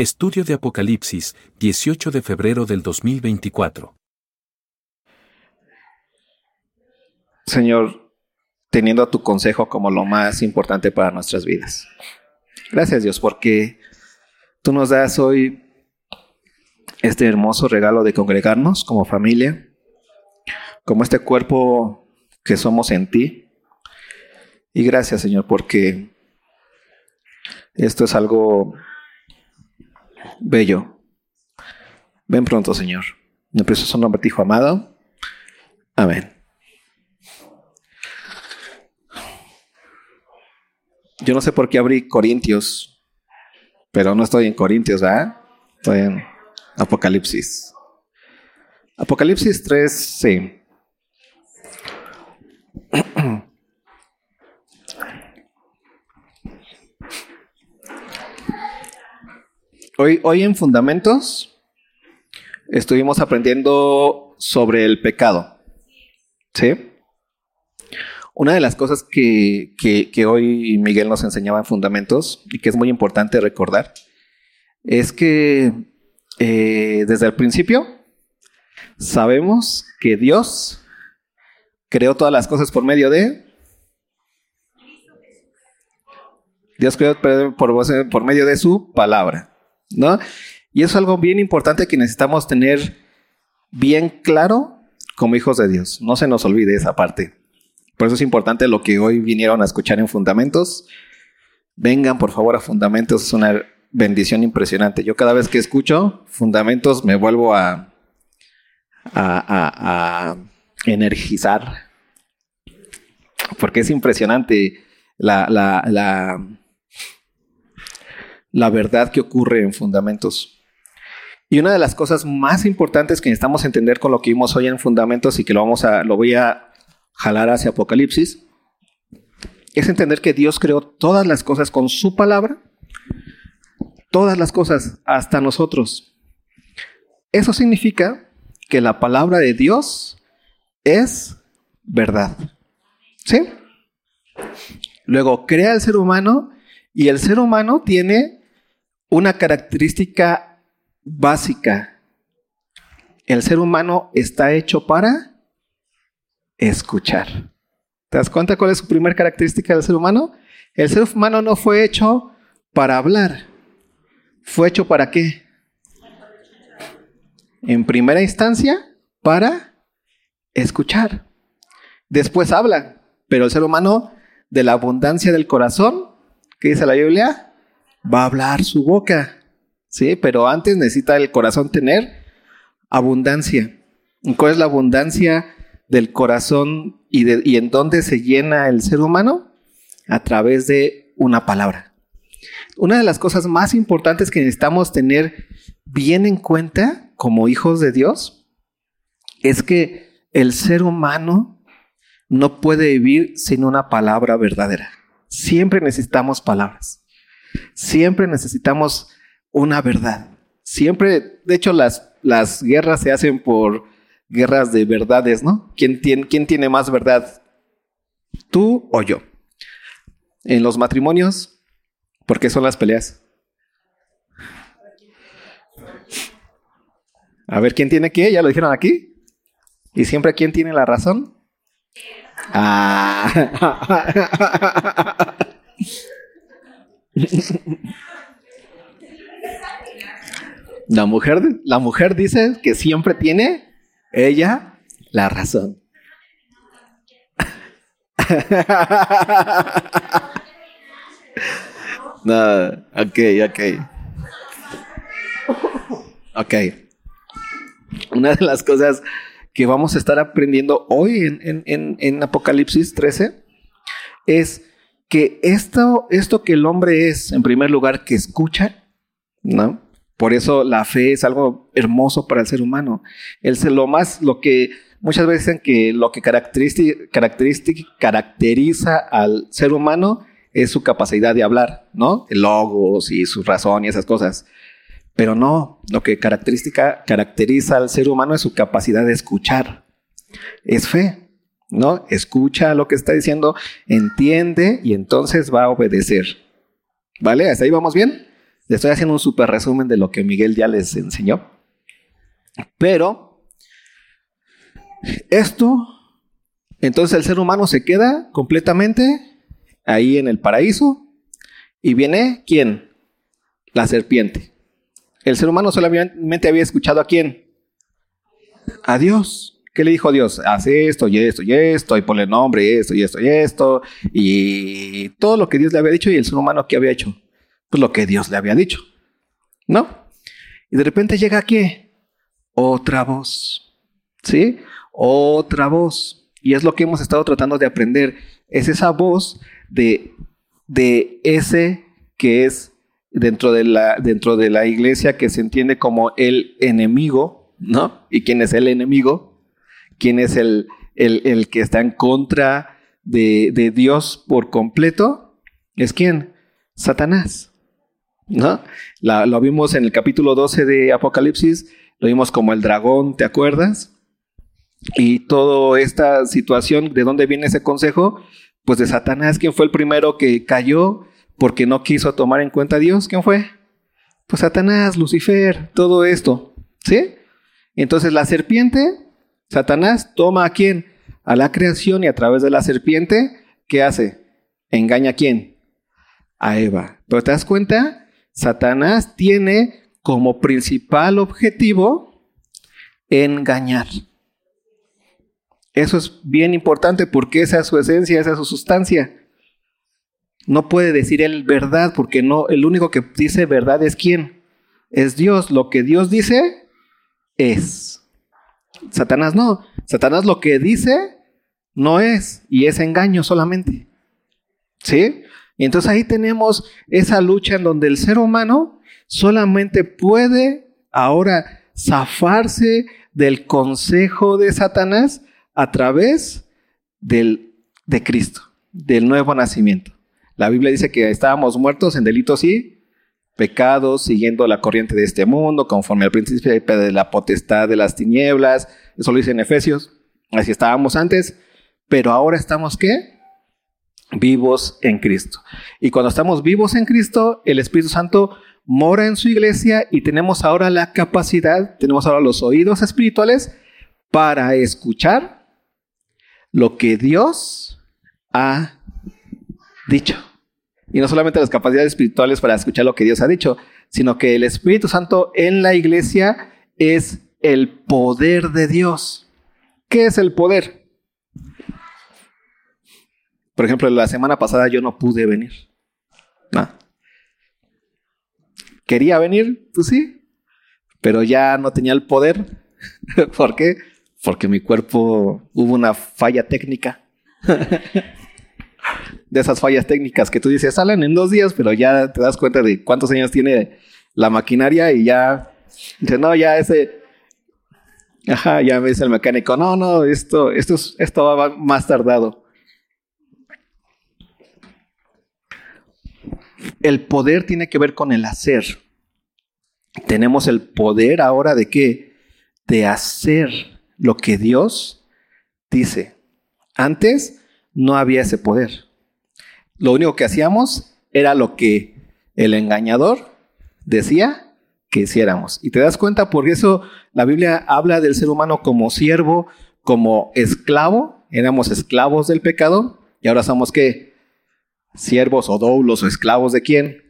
Estudio de Apocalipsis, 18 de febrero del 2024. Señor, teniendo a tu consejo como lo más importante para nuestras vidas. Gracias Dios porque tú nos das hoy este hermoso regalo de congregarnos como familia, como este cuerpo que somos en ti. Y gracias Señor porque esto es algo bello. Ven pronto, Señor. En el precioso nombre Hijo amado. Amén. Yo no sé por qué abrí Corintios, pero no estoy en Corintios, ¿ah? Estoy en Apocalipsis. Apocalipsis 3, sí. Hoy, en Fundamentos estuvimos aprendiendo sobre el pecado. ¿Sí? Una de las cosas que, hoy Miguel nos enseñaba en Fundamentos y que es muy importante recordar es que eh, desde el principio sabemos que Dios creó todas las cosas por medio de... Dios creó por, por medio de su palabra. ¿No? Y es algo bien importante que necesitamos tener bien claro como hijos de Dios. No se nos olvide esa parte. Por eso es importante lo que hoy vinieron a escuchar en Fundamentos. Vengan por favor a Fundamentos, es una bendición impresionante. Yo cada vez que escucho Fundamentos me vuelvo a, a, a energizar. Porque es impresionante la, la, la la verdad que ocurre en fundamentos. Y una de las cosas más importantes que necesitamos entender con lo que vimos hoy en fundamentos y que lo vamos a lo voy a jalar hacia Apocalipsis es entender que Dios creó todas las cosas con su palabra, todas las cosas hasta nosotros. Eso significa que la palabra de Dios es verdad. ¿Sí? Luego crea el ser humano y el ser humano tiene una característica básica. El ser humano está hecho para escuchar. ¿Te das cuenta cuál es su primera característica del ser humano? El ser humano no fue hecho para hablar. ¿Fue hecho para qué? En primera instancia, para escuchar. Después habla, pero el ser humano de la abundancia del corazón, ¿qué dice la Biblia? Va a hablar su boca. Sí, pero antes necesita el corazón tener abundancia. ¿Cuál es la abundancia del corazón y, de, y en dónde se llena el ser humano? A través de una palabra. Una de las cosas más importantes que necesitamos tener bien en cuenta como hijos de Dios es que el ser humano no puede vivir sin una palabra verdadera. Siempre necesitamos palabras. Siempre necesitamos una verdad. Siempre, de hecho, las, las guerras se hacen por guerras de verdades, ¿no? ¿Quién tiene, ¿Quién tiene más verdad? ¿Tú o yo? En los matrimonios, ¿por qué son las peleas? A ver, ¿quién tiene qué? Ya lo dijeron aquí. ¿Y siempre quién tiene la razón? Ah. La mujer, la mujer dice que siempre tiene ella la razón. no, ok, ok. Ok. Una de las cosas que vamos a estar aprendiendo hoy en, en, en Apocalipsis 13 es que esto, esto que el hombre es, en primer lugar, que escucha, ¿no? Por eso la fe es algo hermoso para el ser humano. El lo más, lo que muchas veces dicen que lo que caracteriza al ser humano es su capacidad de hablar, ¿no? El logos y su razón y esas cosas. Pero no, lo que caracteriza al ser humano es su capacidad de escuchar. Es fe. ¿No? Escucha lo que está diciendo, entiende y entonces va a obedecer. ¿Vale? ¿Hasta ahí vamos bien? Les estoy haciendo un super resumen de lo que Miguel ya les enseñó. Pero esto, entonces el ser humano se queda completamente ahí en el paraíso y viene ¿quién? La serpiente. El ser humano solamente había escuchado a quién? A Dios. ¿Qué le dijo Dios? Haz esto y esto y esto, y ponle nombre, esto y esto y esto, y todo lo que Dios le había dicho y el ser humano que había hecho. Pues lo que Dios le había dicho. ¿No? Y de repente llega aquí otra voz. ¿Sí? Otra voz. Y es lo que hemos estado tratando de aprender. Es esa voz de, de ese que es dentro de, la, dentro de la iglesia que se entiende como el enemigo, ¿no? ¿Y quién es el enemigo? ¿Quién es el, el, que está en contra de, de Dios por completo? ¿Es quién? Satanás. ¿No? lo vimos en el capítulo 12 de Apocalipsis, lo vimos como el dragón, ¿te acuerdas? Y toda esta situación, ¿de dónde viene ese consejo? Pues de Satanás, quien fue el primero que cayó porque no quiso tomar en cuenta a Dios. ¿Quién fue? Pues Satanás, Lucifer, todo esto. ¿Sí? Entonces la serpiente, Satanás toma a quién? A la creación y a través de la serpiente, ¿qué hace? Engaña a quién? A Eva. Pero te das cuenta, Satanás tiene como principal objetivo engañar. Eso es bien importante porque esa es su esencia, esa es su sustancia. No puede decir él verdad porque no, el único que dice verdad es quién? Es Dios. Lo que Dios dice es. Satanás no. Satanás lo que dice no es y es engaño solamente. ¿Sí? Y entonces ahí tenemos esa lucha en donde el ser humano solamente puede ahora zafarse del consejo de Satanás a través del, de Cristo, del nuevo nacimiento. La Biblia dice que estábamos muertos en delitos y pecados, siguiendo la corriente de este mundo, conforme al principio de la potestad de las tinieblas. Eso lo dice en Efesios. Así estábamos antes, pero ahora estamos qué? Vivos en Cristo. Y cuando estamos vivos en Cristo, el Espíritu Santo mora en su iglesia y tenemos ahora la capacidad, tenemos ahora los oídos espirituales para escuchar lo que Dios ha dicho. Y no solamente las capacidades espirituales para escuchar lo que Dios ha dicho, sino que el Espíritu Santo en la iglesia es el poder de Dios. ¿Qué es el poder? Por ejemplo, la semana pasada yo no pude venir. Quería venir, pues sí, pero ya no tenía el poder. ¿Por qué? Porque mi cuerpo hubo una falla técnica. de esas fallas técnicas que tú dices, salen en dos días, pero ya te das cuenta de cuántos años tiene la maquinaria y ya, dice, no, ya ese, ajá, ya me dice el mecánico, no, no, esto, esto, esto va más tardado. El poder tiene que ver con el hacer. Tenemos el poder ahora de qué? De hacer lo que Dios dice. Antes no había ese poder. Lo único que hacíamos era lo que el engañador decía que hiciéramos. Y te das cuenta, por eso la Biblia habla del ser humano como siervo, como esclavo. Éramos esclavos del pecado y ahora somos qué? Siervos o doulos o esclavos de quién?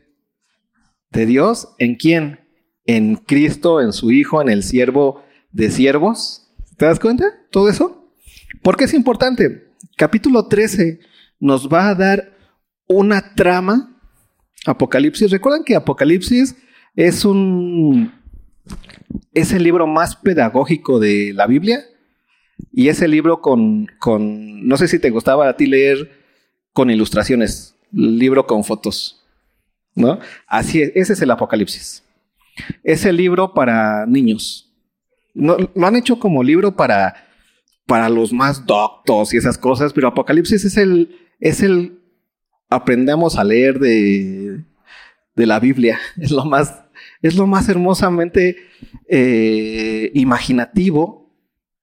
De Dios. ¿En quién? En Cristo, en su Hijo, en el siervo de siervos. ¿Te das cuenta? Todo eso. ¿Por qué es importante? Capítulo 13 nos va a dar una trama. Apocalipsis, recuerdan que Apocalipsis es un es el libro más pedagógico de la Biblia y es el libro con, con no sé si te gustaba a ti leer con ilustraciones, libro con fotos, ¿no? Así es, ese es el Apocalipsis. Es el libro para niños. No, lo han hecho como libro para, para los más doctos y esas cosas, pero Apocalipsis es el, es el aprendamos a leer de, de la Biblia. Es lo más, es lo más hermosamente eh, imaginativo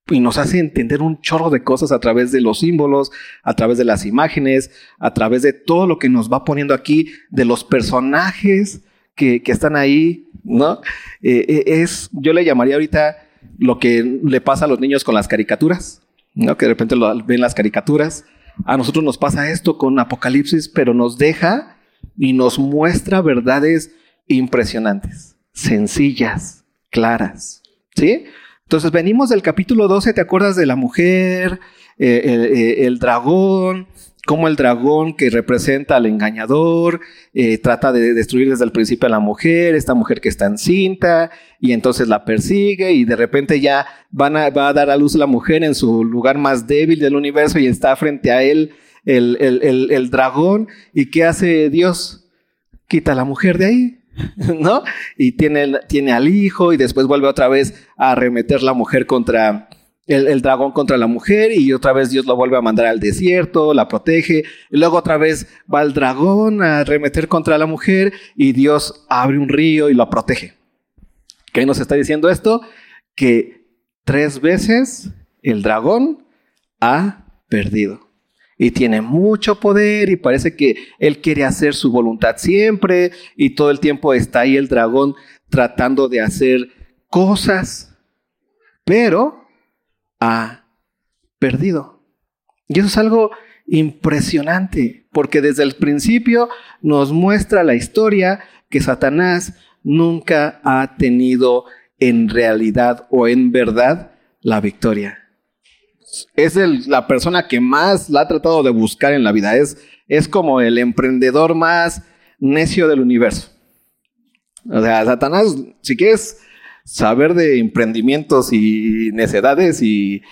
y nos hace entender un chorro de cosas a través de los símbolos, a través de las imágenes, a través de todo lo que nos va poniendo aquí, de los personajes que, están ahí, ¿no? Eh, eh, es, yo le llamaría ahorita lo que le pasa a los niños con las caricaturas, ¿no? Que de repente lo, ven las caricaturas. A nosotros nos pasa esto con Apocalipsis, pero nos deja y nos muestra verdades impresionantes, sencillas, claras, ¿sí? Entonces venimos del capítulo 12, ¿te acuerdas de la mujer, eh, el dragón, cómo el dragón que representa al engañador eh, trata de destruir desde el principio a la mujer, esta mujer que está encinta, y entonces la persigue y de repente ya va a dar a luz la mujer en su lugar más débil del universo y está frente a él el, el, el dragón. ¿Y qué hace Dios? Quita a la mujer de ahí. ¿No? Y tiene, tiene al hijo y después vuelve otra vez a arremeter la mujer contra, el, dragón contra la mujer y otra vez Dios lo vuelve a mandar al desierto, la protege, y luego otra vez va el dragón a remeter contra la mujer y Dios abre un río y lo protege. ¿Qué nos está diciendo esto? Que tres veces el dragón ha perdido y tiene mucho poder y parece que él quiere hacer su voluntad siempre y todo el tiempo está ahí el dragón tratando de hacer cosas, pero ha perdido. Y eso es algo impresionante, porque desde el principio nos muestra la historia que Satanás nunca ha tenido en realidad o en verdad la victoria. Es la persona que más la ha tratado de buscar en la vida. Es, es como el emprendedor más necio del universo. O sea, Satanás, si quieres saber de emprendimientos y necedades y,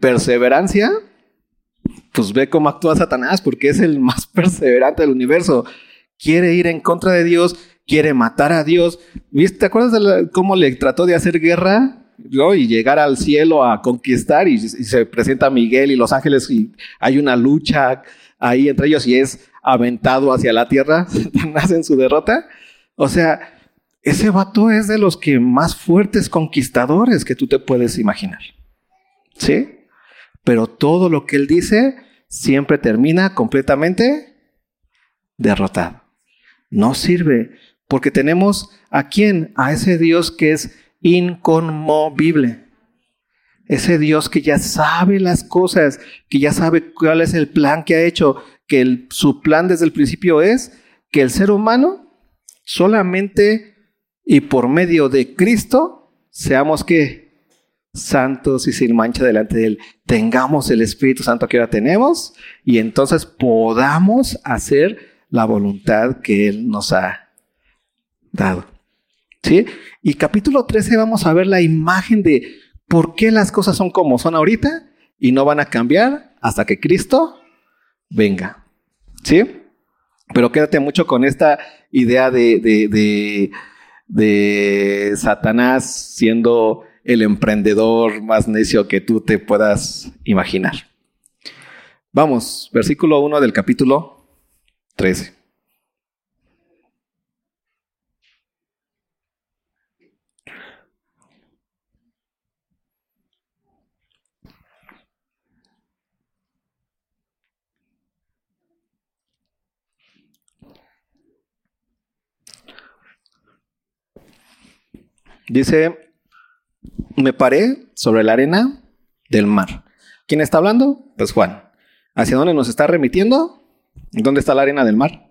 perseverancia, pues ve cómo actúa Satanás, porque es el más perseverante del universo. Quiere ir en contra de Dios, quiere matar a Dios. ¿Viste? ¿Te acuerdas de cómo le trató de hacer guerra? Y llegar al cielo a conquistar y, y, se presenta Miguel y los ángeles y hay una lucha ahí entre ellos y es aventado hacia la tierra, Satanás en su derrota. O sea, ese vato es de los que más fuertes conquistadores que tú te puedes imaginar. ¿Sí? Pero todo lo que él dice siempre termina completamente derrotado. No sirve porque tenemos a quién? A ese Dios que es inconmovible. Ese Dios que ya sabe las cosas, que ya sabe cuál es el plan que ha hecho, que su plan desde el principio es que el ser humano solamente y por medio de Cristo seamos que santos y sin mancha delante de Él. Tengamos el Espíritu Santo que ahora tenemos y entonces podamos hacer la voluntad que Él nos ha dado. ¿Sí? Y capítulo 13 vamos a ver la imagen de por qué las cosas son como son ahorita y no van a cambiar hasta que Cristo venga. ¿Sí? Pero quédate mucho con esta idea de, de de Satanás siendo el emprendedor más necio que tú te puedas imaginar. Vamos, versículo 1 del capítulo 13. Dice, me paré sobre la arena del mar. ¿Quién está hablando? Pues Juan. ¿Hacia dónde nos está remitiendo? ¿Dónde está la arena del mar?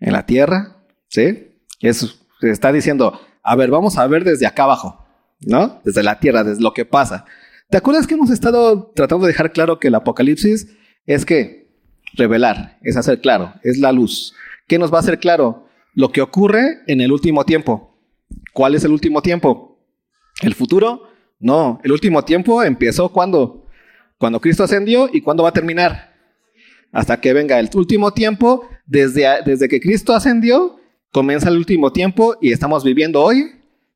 En la tierra, ¿sí? Eso se está diciendo, a ver, vamos a ver desde acá abajo, ¿no? Desde la tierra, desde lo que pasa. ¿Te acuerdas que hemos estado tratando de dejar claro que el apocalipsis es que revelar, es hacer claro, es la luz. ¿Qué nos va a hacer claro? Lo que ocurre en el último tiempo. ¿Cuál es el último tiempo? ¿El futuro? No, el último tiempo empezó cuando? Cuando Cristo ascendió y cuándo va a terminar. Hasta que venga el último tiempo, desde, desde que Cristo ascendió, comienza el último tiempo y estamos viviendo hoy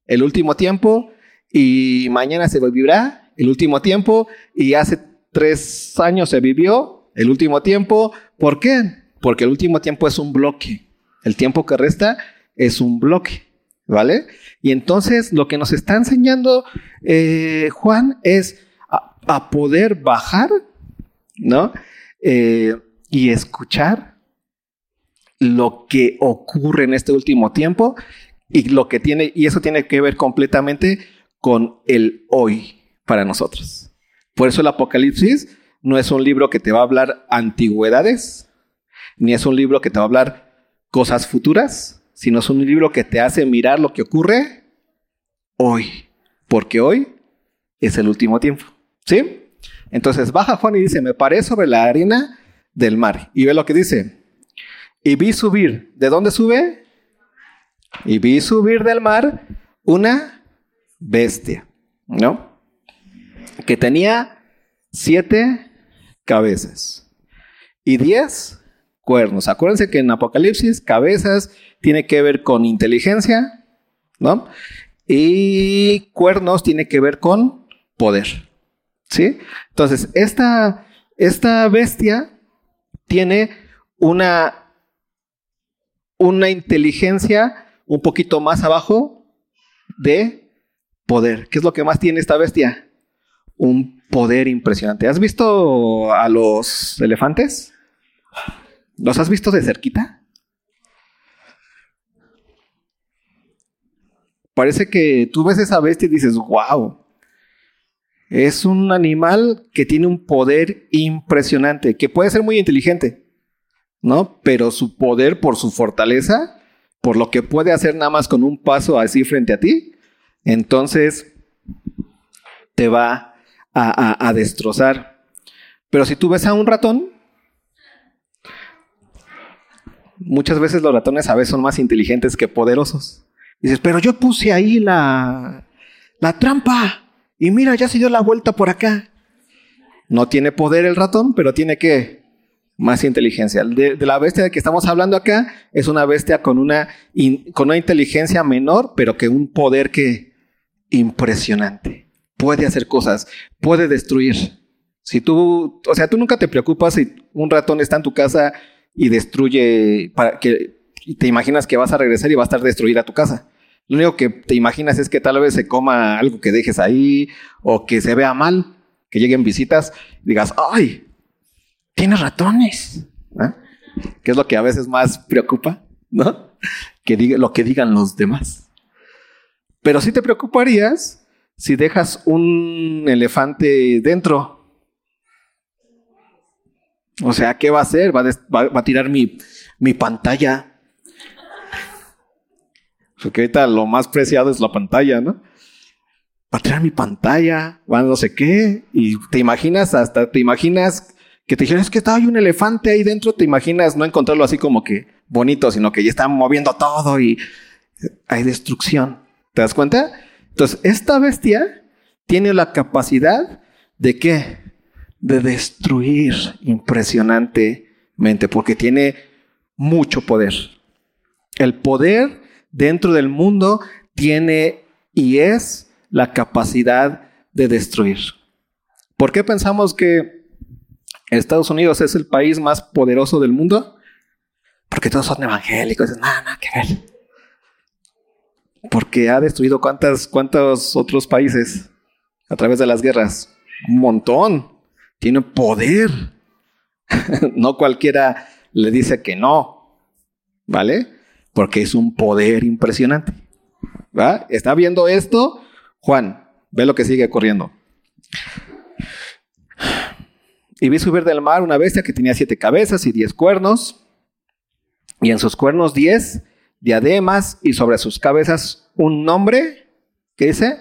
el último tiempo y mañana se vivirá el último tiempo y hace tres años se vivió el último tiempo. ¿Por qué? Porque el último tiempo es un bloque. El tiempo que resta es un bloque. ¿Vale? Y entonces lo que nos está enseñando eh, Juan es a, poder bajar, ¿no? Eh, y escuchar lo que ocurre en este último tiempo y lo que tiene, y eso tiene que ver completamente con el hoy para nosotros. Por eso el Apocalipsis no es un libro que te va a hablar antigüedades, ni es un libro que te va a hablar cosas futuras, sino es un libro que te hace mirar lo que ocurre hoy, porque hoy es el último tiempo. ¿Sí? Entonces baja Juan y dice, me paré sobre la arena del mar. Y ve lo que dice. Y vi subir. ¿De dónde sube? Y vi subir del mar una bestia, ¿no? Que tenía siete cabezas y diez cuernos. Acuérdense que en Apocalipsis cabezas tiene que ver con inteligencia, ¿no? Y cuernos tiene que ver con poder, ¿sí? Entonces, esta, esta bestia tiene una, una inteligencia un poquito más abajo de poder. ¿Qué es lo que más tiene esta bestia? Un poder impresionante. ¿Has visto a los elefantes? ¿Los has visto de cerquita? Parece que tú ves esa bestia y dices, wow, es un animal que tiene un poder impresionante, que puede ser muy inteligente, ¿no? Pero su poder por su fortaleza, por lo que puede hacer nada más con un paso así frente a ti, entonces te va a, a destrozar. Pero si tú ves a un ratón, muchas veces los ratones a veces son más inteligentes que poderosos. Dices, pero yo puse ahí la, la trampa y mira, ya se dio la vuelta por acá. No tiene poder el ratón, pero tiene que más inteligencia. De, la bestia de que estamos hablando acá es una bestia con una, con una inteligencia menor, pero que un poder que impresionante. Puede hacer cosas, puede destruir. Si tú, o sea, tú nunca te preocupas si un ratón está en tu casa y destruye, para que te imaginas que vas a regresar y va a estar destruida tu casa. Lo único que te imaginas es que tal vez se coma algo que dejes ahí o que se vea mal, que lleguen visitas y digas, ¡ay! Tiene ratones. Que es lo que a veces más preocupa, ¿no? Que diga, lo que digan los demás. Pero sí te preocuparías si dejas un elefante dentro o sea, ¿qué va a hacer? Va a, tirar mi, mi pantalla. Porque ahorita lo más preciado es la pantalla, ¿no? Va a tirar mi pantalla, va no sé qué. Y te imaginas, hasta te imaginas que te dijeron, es que hay un elefante ahí dentro. Te imaginas no encontrarlo así como que bonito, sino que ya está moviendo todo y hay destrucción. ¿Te das cuenta? Entonces, esta bestia tiene la capacidad de qué? de destruir impresionantemente, porque tiene mucho poder. El poder dentro del mundo tiene y es la capacidad de destruir. ¿Por qué pensamos que Estados Unidos es el país más poderoso del mundo? Porque todos son evangélicos, nada, nada que ver. Porque ha destruido cuántas, cuántos otros países a través de las guerras. Un montón tiene poder. no cualquiera le dice que no, ¿vale? Porque es un poder impresionante. ¿Va? ¿Está viendo esto? Juan, ve lo que sigue corriendo. Y vi subir del mar una bestia que tenía siete cabezas y diez cuernos, y en sus cuernos diez diademas, y sobre sus cabezas un nombre, ¿qué dice?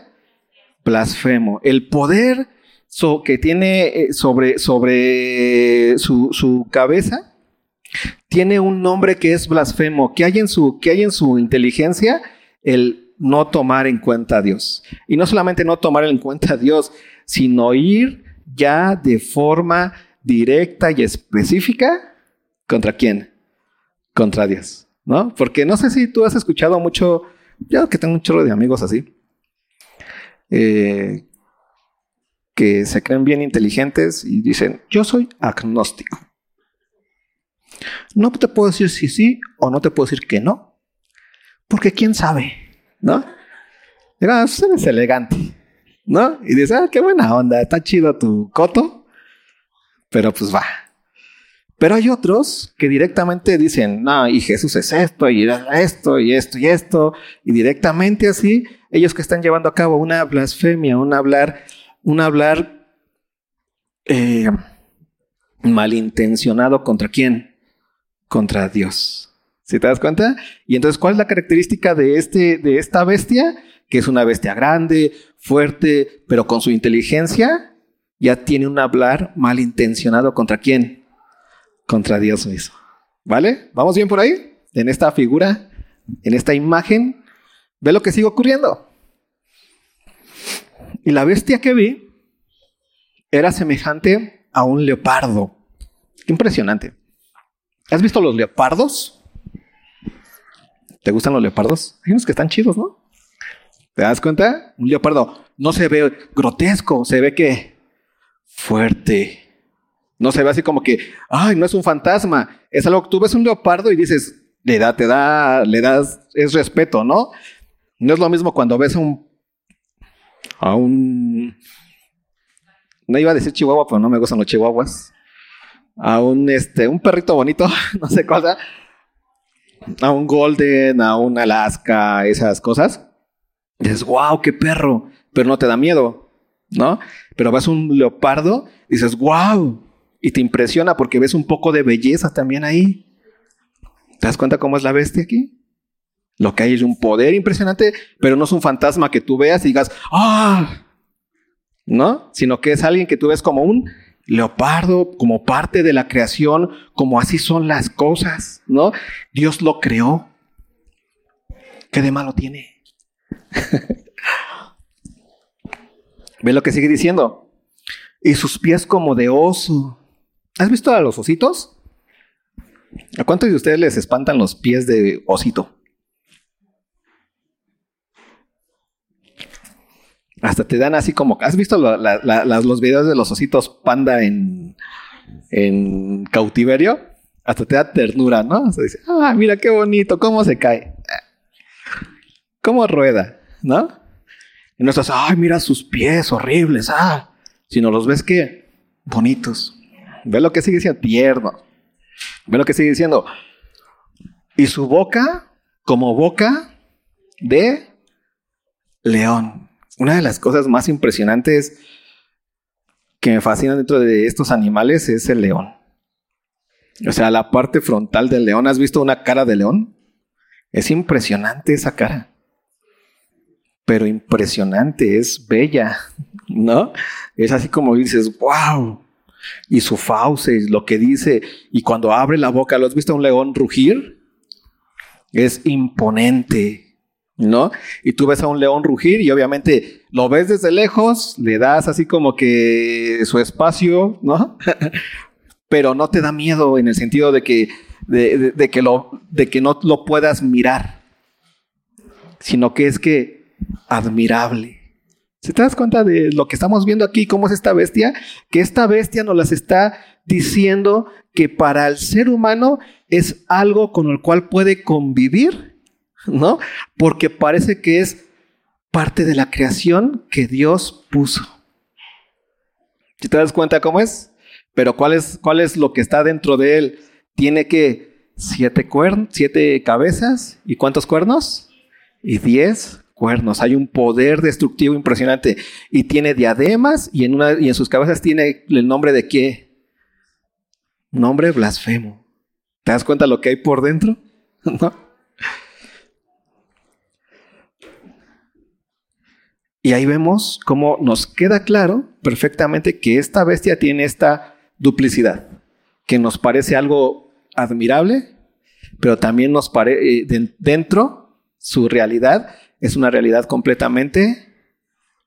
Blasfemo. El poder que tiene eh, sobre, sobre su, cabeza, tiene un nombre que es blasfemo, que hay, en su, que en su inteligencia el no tomar en cuenta a Dios. Y no solamente no tomar en cuenta a Dios, sino ir ya de forma directa y específica contra quién? Contra Dios, ¿no? Porque no sé si tú has escuchado mucho, yo que tengo un chorro de amigos así, eh, que se creen bien inteligentes y dicen, yo soy agnóstico. No te puedo decir si sí o no te puedo decir que no, porque quién sabe, ¿no? Digamos, eres elegante, ¿no? Y dices, ah, qué buena onda, está chido tu coto, pero pues va. Pero hay otros que directamente dicen, no, y Jesús es esto, y esto, y esto, y esto, y directamente así, ellos que están llevando a cabo una blasfemia, un hablar, un hablar eh, malintencionado contra quién? Contra Dios. ¿Sí te das cuenta? Y entonces, ¿cuál es la característica de, este, de esta bestia? Que es una bestia grande, fuerte, pero con su inteligencia ya tiene un hablar malintencionado contra quién? Contra Dios mismo. ¿Vale? ¿Vamos bien por ahí? En esta figura, en esta imagen, ve lo que sigue ocurriendo. Y la bestia que vi era semejante a un leopardo. Impresionante. ¿Has visto los leopardos? ¿Te gustan los leopardos? Hay unos que están chidos, ¿no? ¿Te das cuenta? Un leopardo no se ve grotesco, se ve que fuerte. No se ve así como que, ay, no es un fantasma. Es algo que tú ves un leopardo y dices, le da, te da, le das, es respeto, ¿no? No es lo mismo cuando ves a un, a un, no iba a decir chihuahua, pero no me gustan los chihuahuas. A un, este, un perrito bonito, no sé cosa a un Golden, a un Alaska, esas cosas. dices, wow, qué perro, pero no te da miedo, ¿no? Pero vas a un leopardo dices, wow, y te impresiona porque ves un poco de belleza también ahí. ¿Te das cuenta cómo es la bestia aquí? Lo que hay es un poder impresionante, pero no es un fantasma que tú veas y digas, ah, ¿no? Sino que es alguien que tú ves como un leopardo como parte de la creación, como así son las cosas, ¿no? Dios lo creó. ¿Qué de malo tiene? Ve lo que sigue diciendo. Y sus pies como de oso. ¿Has visto a los ositos? ¿A cuántos de ustedes les espantan los pies de osito? Hasta te dan así como. ¿Has visto los videos de los ositos panda en, cautiverio? Hasta te da ternura, ¿no? Se dice, ah, mira qué bonito, cómo se cae. Cómo rueda, ¿no? Y no estás, ay, mira sus pies horribles, ah. Sino los ves que bonitos. Ve lo que sigue diciendo, tierno. Ve lo que sigue diciendo. Y su boca como boca de león una de las cosas más impresionantes que me fascinan dentro de estos animales es el león. O sea, la parte frontal del león. ¿Has visto una cara de león? Es impresionante esa cara. Pero impresionante, es bella, ¿no? Es así como dices, wow. Y su fauce, lo que dice, y cuando abre la boca, ¿lo has visto a un león rugir? Es imponente, ¿no? Y tú ves a un león rugir y obviamente lo ves desde lejos, le das así como que su espacio, ¿no? Pero no te da miedo en el sentido de que, de, que, lo, de que no lo puedas mirar, sino que es que admirable. ¿Se te das cuenta de lo que estamos viendo aquí? ¿Cómo es esta bestia? Que esta bestia nos las está diciendo que para el ser humano es algo con el cual puede convivir ¿no? Porque parece que es parte de la creación que Dios puso. ¿Te das cuenta cómo es? Pero ¿cuál es, cuál es lo que está dentro de él? Tiene que siete, cuernos, siete cabezas y cuántos cuernos? Y diez cuernos. Hay un poder destructivo impresionante. Y tiene diademas y en, una, y en sus cabezas tiene el nombre de qué? Nombre blasfemo. ¿Te das cuenta lo que hay por dentro? ¿No? Y ahí vemos cómo nos queda claro perfectamente que esta bestia tiene esta duplicidad, que nos parece algo admirable, pero también nos parece, eh, dentro, su realidad es una realidad completamente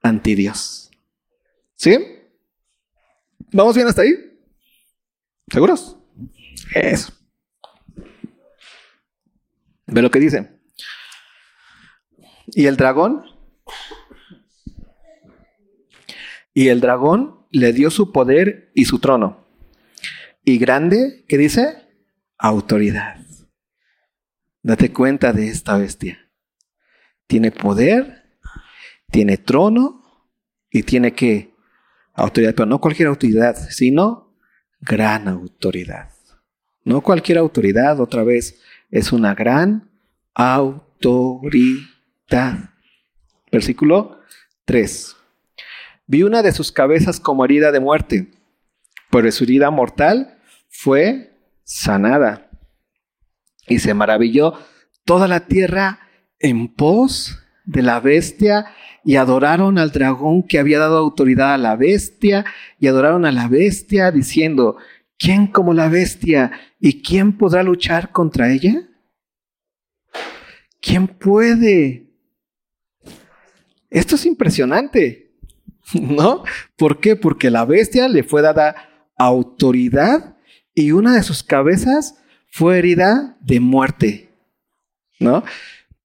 anti Dios. ¿Sí? ¿Vamos bien hasta ahí? ¿Seguros? Eso. Ve lo que dice. Y el dragón Y el dragón le dio su poder y su trono. Y grande, ¿qué dice? Autoridad. Date cuenta de esta bestia. Tiene poder, tiene trono y tiene que autoridad, pero no cualquier autoridad, sino gran autoridad. No cualquier autoridad, otra vez, es una gran autoridad. Versículo 3. Vi una de sus cabezas como herida de muerte, pero su herida mortal fue sanada. Y se maravilló toda la tierra en pos de la bestia y adoraron al dragón que había dado autoridad a la bestia y adoraron a la bestia diciendo, ¿quién como la bestia y quién podrá luchar contra ella? ¿Quién puede? Esto es impresionante, ¿no? ¿Por qué? Porque la bestia le fue dada autoridad y una de sus cabezas fue herida de muerte, ¿no?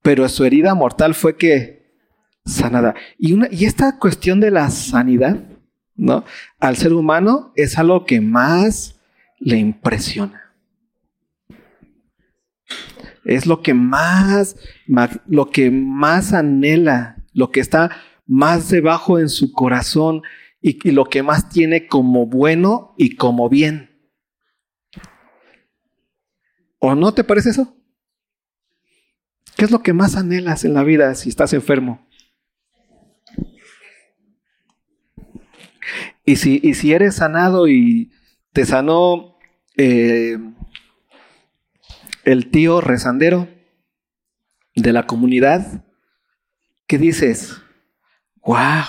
Pero su herida mortal fue que sanada. Y, una, y esta cuestión de la sanidad, ¿no? Al ser humano es algo que más le impresiona. Es lo que más, lo que más anhela, lo que está más debajo en su corazón y, lo que más tiene como bueno y como bien. ¿O no te parece eso? ¿Qué es lo que más anhelas en la vida si estás enfermo? Y si, y si eres sanado y te sanó eh, el tío rezandero de la comunidad, ¿qué dices? ¡Wow!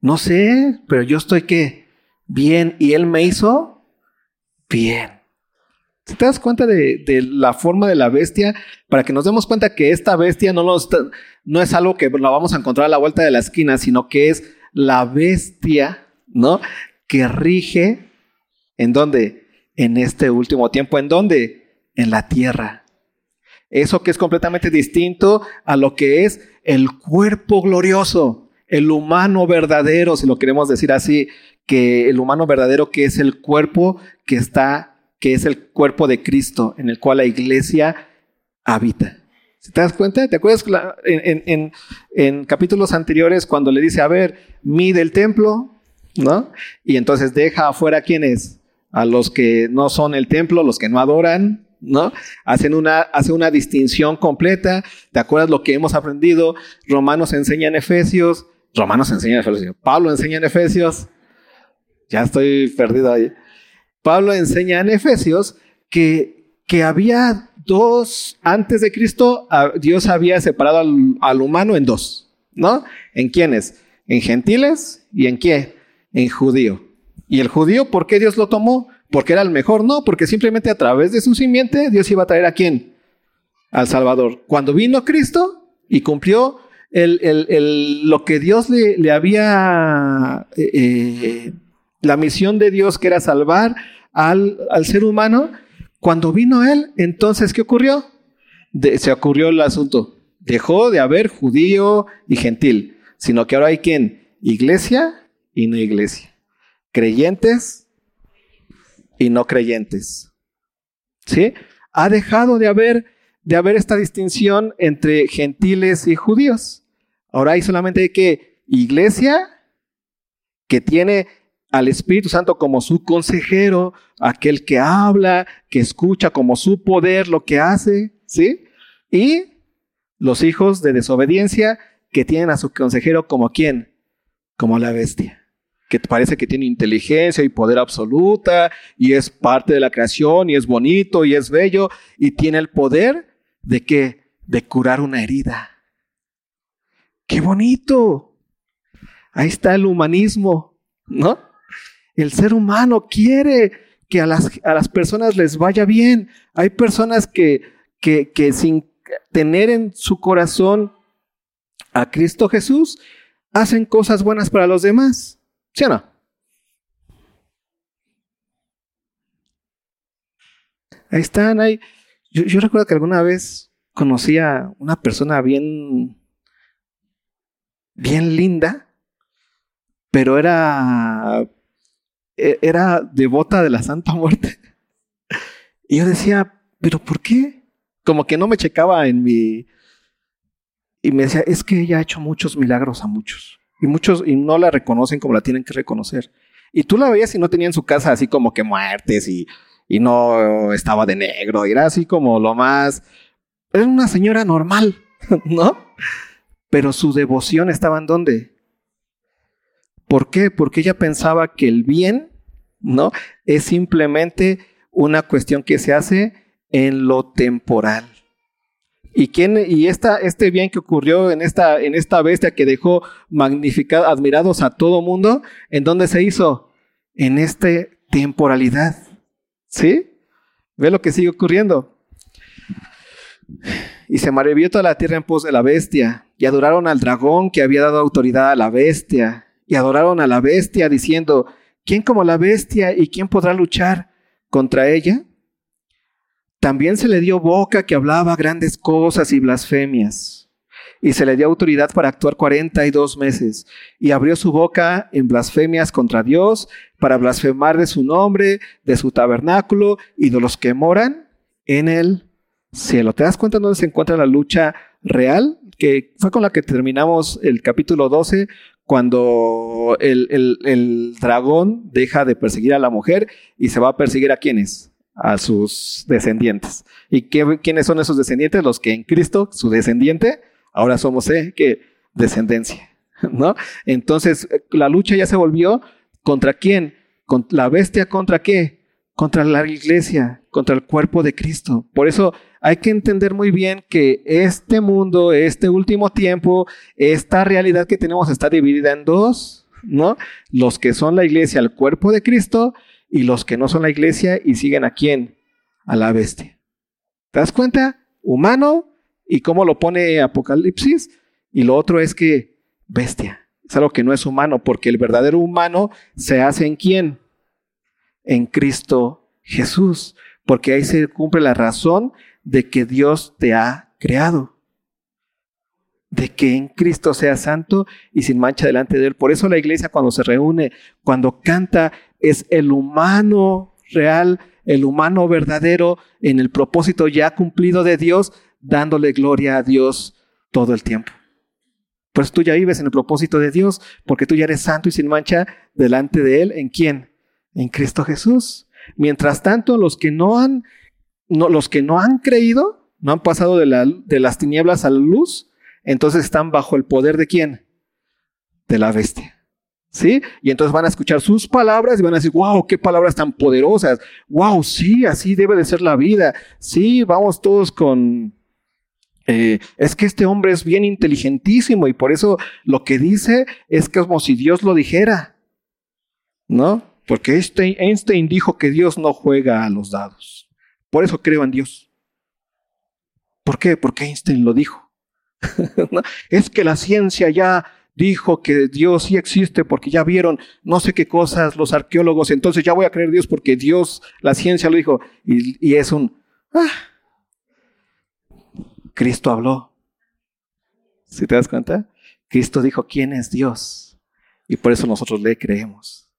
No sé, pero yo estoy que bien y él me hizo bien. Te das cuenta de, la forma de la bestia, para que nos demos cuenta que esta bestia no, no es algo que la vamos a encontrar a la vuelta de la esquina, sino que es la bestia, ¿no? Que rige en dónde? En este último tiempo. ¿En dónde? En la tierra. Eso que es completamente distinto a lo que es el cuerpo glorioso, el humano verdadero, si lo queremos decir así, que el humano verdadero que es el cuerpo que está que es el cuerpo de Cristo en el cual la iglesia habita. ¿Te das cuenta? ¿Te acuerdas en, capítulos anteriores cuando le dice, a ver, mide el templo, ¿no? Y entonces deja afuera a a los que no son el templo, los que no adoran, ¿no? Hacen una, hace una distinción completa. ¿Te acuerdas lo que hemos aprendido? Romanos enseña en Efesios, Romanos enseña en Efesios, Pablo enseña en Efesios. Ya estoy perdido ahí. Pablo enseña en Efesios que, que había dos, antes de Cristo, Dios había separado al, humano en dos, ¿no? ¿En quiénes? En gentiles y en qué? En judío. ¿Y el judío por qué Dios lo tomó? Porque era el mejor, no, porque simplemente a través de su simiente Dios iba a traer a quién? Al Salvador. Cuando vino Cristo y cumplió el, lo que Dios le, había, eh, eh, la misión de Dios que era salvar al, ser humano, cuando vino Él, entonces, ¿qué ocurrió? se ocurrió el asunto. Dejó de haber judío y gentil, sino que ahora hay quien? Iglesia y no iglesia. Creyentes y no creyentes. ¿Sí? Ha dejado de haber, de haber esta distinción entre gentiles y judíos. Ahora hay solamente que iglesia que tiene al Espíritu Santo como su consejero, aquel que habla, que escucha como su poder lo que hace, ¿sí? Y los hijos de desobediencia que tienen a su consejero como quién? Como la bestia, que parece que tiene inteligencia y poder absoluta y es parte de la creación y es bonito y es bello y tiene el poder de qué? De curar una herida. ¡Qué bonito! Ahí está el humanismo, ¿no? El ser humano quiere que a las, a las personas les vaya bien. Hay personas que, que, que sin tener en su corazón a Cristo Jesús, hacen cosas buenas para los demás. ¿Sí o no? Ahí están, ahí. Yo, yo, recuerdo que alguna vez conocí a una persona bien, bien linda, pero era e-, era devota de la Santa Muerte. Y yo decía, ¿pero por qué? Como que no me checaba en mi... Y me decía, es que ella ha hecho muchos milagros a muchos. Y muchos, y no la reconocen como la tienen que reconocer. Y tú la veías y no tenía en su casa así como que muertes y, y no estaba de negro, era así como lo más... Era una señora normal, ¿no? Pero su devoción estaba en dónde? ¿Por qué? Porque ella pensaba que el bien, ¿no? Es simplemente una cuestión que se hace en lo temporal. ¿Y, quién, y esta, este bien que ocurrió en esta, en esta bestia que dejó magnificados, admirados a todo mundo, ¿en dónde se hizo? En esta temporalidad. ¿Sí? Ve lo que sigue ocurriendo. Y se maravilló toda la tierra en pos de la bestia, y adoraron al dragón que había dado autoridad a la bestia, y adoraron a la bestia diciendo, ¿quién como la bestia y quién podrá luchar contra ella? También se le dio boca que hablaba grandes cosas y blasfemias. Y se le dio autoridad para actuar cuarenta y dos meses. Y abrió su boca en blasfemias contra Dios, para blasfemar de su nombre, de su tabernáculo y de los que moran en el cielo. ¿Te das cuenta dónde se encuentra la lucha real? Que fue con la que terminamos el capítulo 12, cuando el, el dragón deja de perseguir a la mujer y se va a perseguir a quienes? a sus descendientes. ¿Y qué, quiénes son esos descendientes? Los que en Cristo, su descendiente, ahora somos ¿eh? ¿qué? descendencia. ¿no? Entonces, la lucha ya se volvió contra quién? La bestia contra qué? Contra la iglesia, contra el cuerpo de Cristo. Por eso hay que entender muy bien que este mundo, este último tiempo, esta realidad que tenemos está dividida en dos, ¿no? Los que son la iglesia, el cuerpo de Cristo, y los que no son la iglesia y siguen a quién? A la bestia. ¿Te das cuenta? Humano y cómo lo pone Apocalipsis. Y lo otro es que bestia. Es algo que no es humano porque el verdadero humano se hace en quién? En Cristo Jesús. Porque ahí se cumple la razón de que Dios te ha creado de que en Cristo sea santo y sin mancha delante de Él. Por eso la iglesia cuando se reúne, cuando canta, es el humano real, el humano verdadero en el propósito ya cumplido de Dios, dándole gloria a Dios todo el tiempo. Pues tú ya vives en el propósito de Dios, porque tú ya eres santo y sin mancha delante de Él. ¿En quién? En Cristo Jesús. Mientras tanto, los que no han, no, los que no han creído, no han pasado de, la, de las tinieblas a la luz, entonces están bajo el poder de quién? De la bestia. ¿Sí? Y entonces van a escuchar sus palabras y van a decir, wow, qué palabras tan poderosas. Wow, sí, así debe de ser la vida. Sí, vamos todos con... Eh, es que este hombre es bien inteligentísimo y por eso lo que dice es como si Dios lo dijera. ¿No? Porque Einstein dijo que Dios no juega a los dados. Por eso creo en Dios. ¿Por qué? Porque Einstein lo dijo. Es que la ciencia ya dijo que Dios sí existe porque ya vieron no sé qué cosas los arqueólogos, entonces ya voy a creer Dios porque Dios, la ciencia lo dijo. Y, es un... Ah, Cristo habló. ¿Sí te das cuenta? Cristo dijo quién es Dios. Y por eso nosotros le creemos.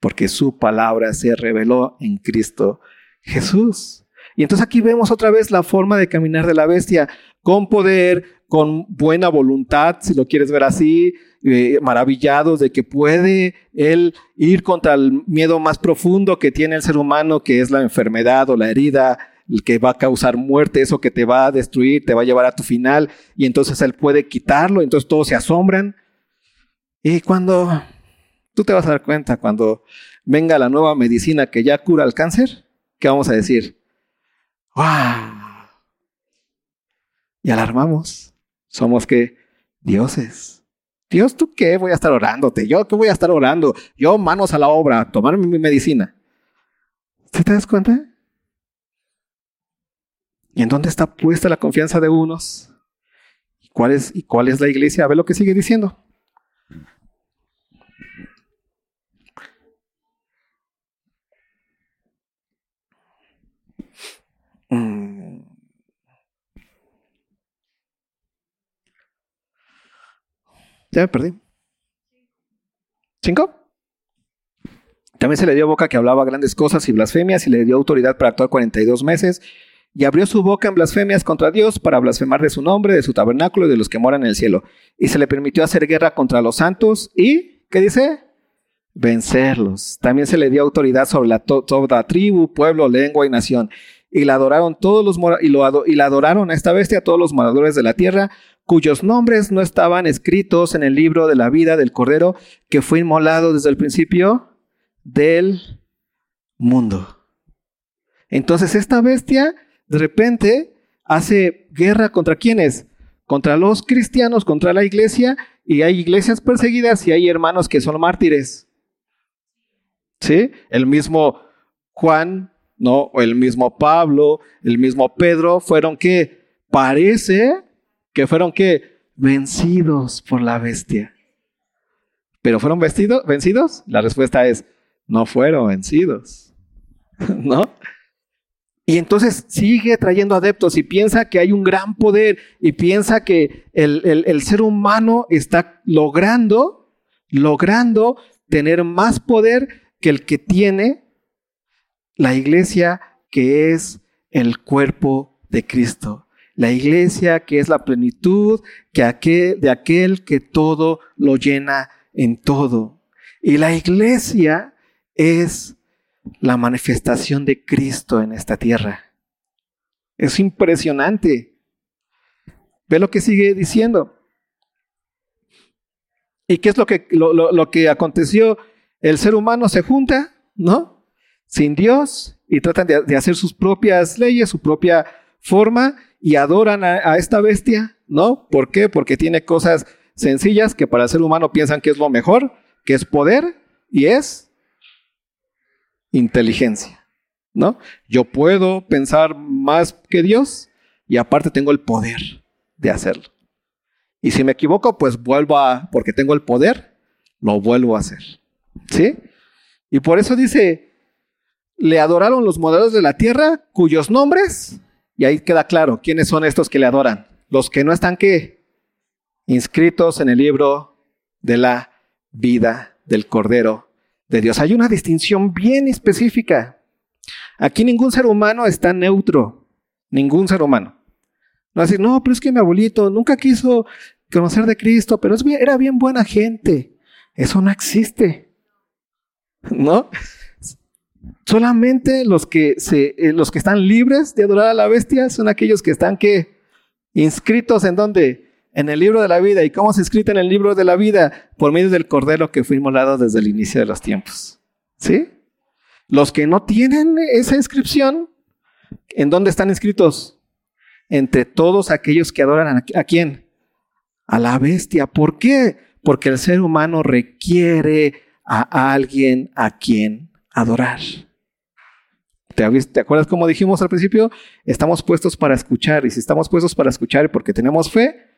Porque su palabra se reveló en Cristo Jesús. Y entonces aquí vemos otra vez la forma de caminar de la bestia, con poder, con buena voluntad, si lo quieres ver así, eh, maravillados de que puede él ir contra el miedo más profundo que tiene el ser humano, que es la enfermedad o la herida, el que va a causar muerte, eso que te va a destruir, te va a llevar a tu final, y entonces él puede quitarlo, entonces todos se asombran. Y cuando tú te vas a dar cuenta, cuando venga la nueva medicina que ya cura el cáncer, ¿qué vamos a decir? ¡Wow! Y alarmamos. Somos que dioses. Dios, ¿tú qué? Voy a estar orándote. Yo, ¿qué voy a estar orando? Yo, manos a la obra, tomar mi medicina. ¿Sí te das cuenta? ¿Y en dónde está puesta la confianza de unos? ¿Y cuál es, y cuál es la iglesia? A ver lo que sigue diciendo. Ya me perdí. ¿Cinco? También se le dio boca que hablaba grandes cosas y blasfemias y le dio autoridad para actuar 42 meses. Y abrió su boca en blasfemias contra Dios para blasfemar de su nombre, de su tabernáculo y de los que moran en el cielo. Y se le permitió hacer guerra contra los santos y, ¿qué dice? vencerlos. También se le dio autoridad sobre la toda tribu, pueblo, lengua y nación. Y la adoraron todos los y, lo y la adoraron a esta bestia todos los moradores de la tierra, cuyos nombres no estaban escritos en el libro de la vida del Cordero que fue inmolado desde el principio del mundo. Entonces esta bestia de repente hace guerra contra quienes? Contra los cristianos, contra la iglesia, y hay iglesias perseguidas y hay hermanos que son mártires. ¿Sí? El mismo Juan, ¿no? El mismo Pablo, el mismo Pedro, fueron que parece que fueron que vencidos por la bestia. Pero fueron vencidos? La respuesta es no fueron vencidos. ¿No? Y entonces sigue trayendo adeptos y piensa que hay un gran poder y piensa que el, el, ser humano está logrando, logrando tener más poder que el que tiene la iglesia que es el cuerpo de Cristo. La iglesia que es la plenitud que de aquel que todo lo llena en todo. Y la iglesia es la manifestación de Cristo en esta tierra. Es impresionante. Ve lo que sigue diciendo. ¿Y qué es lo que, lo, que aconteció? El ser humano se junta, ¿no? Sin Dios y tratan de, hacer sus propias leyes, su propia forma y adoran a, a, esta bestia, ¿no? ¿Por qué? Porque tiene cosas sencillas que para el ser humano piensan que es lo mejor, que es poder y es inteligencia, ¿no? Yo puedo pensar más que Dios y aparte tengo el poder de hacerlo. Y si me equivoco, pues vuelvo a, porque tengo el poder, lo vuelvo a hacer. ¿Sí? Y por eso dice, le adoraron los modelos de la tierra cuyos nombres, y ahí queda claro, ¿quiénes son estos que le adoran? Los que no están qué? Inscritos en el libro de la vida del Cordero de Dios. Hay una distinción bien específica. Aquí ningún ser humano está neutro, ningún ser humano. No decir, no, pero es que mi abuelito nunca quiso conocer de Cristo, pero era bien buena gente. Eso no existe. ¿No? Solamente los que, se, eh, los que están libres de adorar a la bestia son aquellos que están que inscritos en donde en el libro de la vida. ¿Y cómo se escrito en el libro de la vida? Por medio del cordero que fuimos inmolado desde el inicio de los tiempos. ¿Sí? Los que no tienen esa inscripción, ¿en dónde están inscritos? Entre todos aquellos que adoran a, a quién? A la bestia. ¿Por qué? Porque el ser humano requiere a alguien a quien adorar. ¿Te, ¿Te, acuerdas cómo dijimos al principio? Estamos puestos para escuchar. Y si estamos puestos para escuchar porque tenemos fe,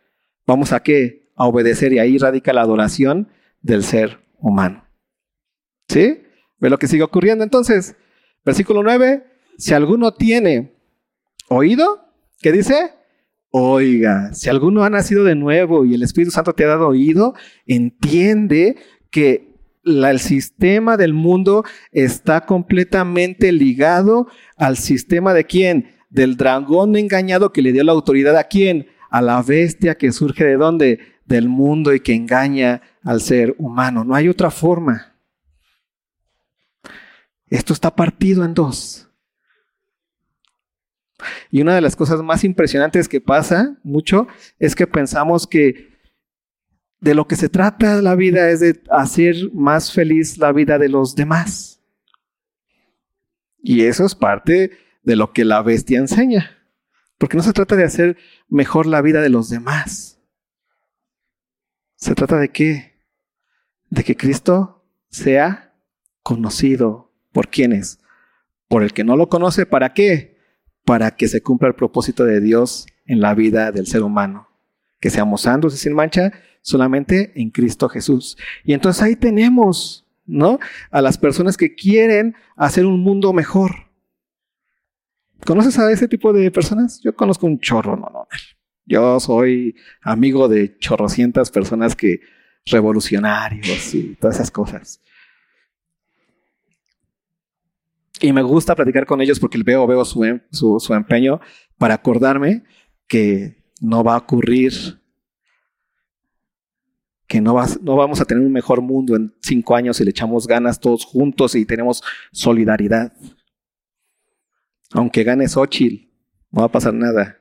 Vamos a qué? A obedecer y ahí radica la adoración del ser humano. ¿Sí? ¿Ve lo que sigue ocurriendo entonces? Versículo 9, si alguno tiene oído, ¿qué dice? Oiga, si alguno ha nacido de nuevo y el Espíritu Santo te ha dado oído, entiende que el sistema del mundo está completamente ligado al sistema de quién? Del dragón engañado que le dio la autoridad a quién? a la bestia que surge de dónde? Del mundo y que engaña al ser humano. No hay otra forma. Esto está partido en dos. Y una de las cosas más impresionantes que pasa mucho es que pensamos que de lo que se trata la vida es de hacer más feliz la vida de los demás. Y eso es parte de lo que la bestia enseña. Porque no se trata de hacer mejor la vida de los demás. Se trata de qué? De que Cristo sea conocido. ¿Por quiénes? Por el que no lo conoce, ¿para qué? Para que se cumpla el propósito de Dios en la vida del ser humano. Que seamos santos y sin mancha solamente en Cristo Jesús. Y entonces ahí tenemos, ¿no? A las personas que quieren hacer un mundo mejor. ¿Conoces a ese tipo de personas? Yo conozco un chorro, no, no. Yo soy amigo de chorrocientas personas que revolucionarios y todas esas cosas. Y me gusta platicar con ellos porque veo, veo su, em, su, su empeño para acordarme que no va a ocurrir que no, no vamos a tener un mejor mundo en cinco años si le echamos ganas todos juntos y tenemos solidaridad. Aunque gane Xochitl, no va a pasar nada.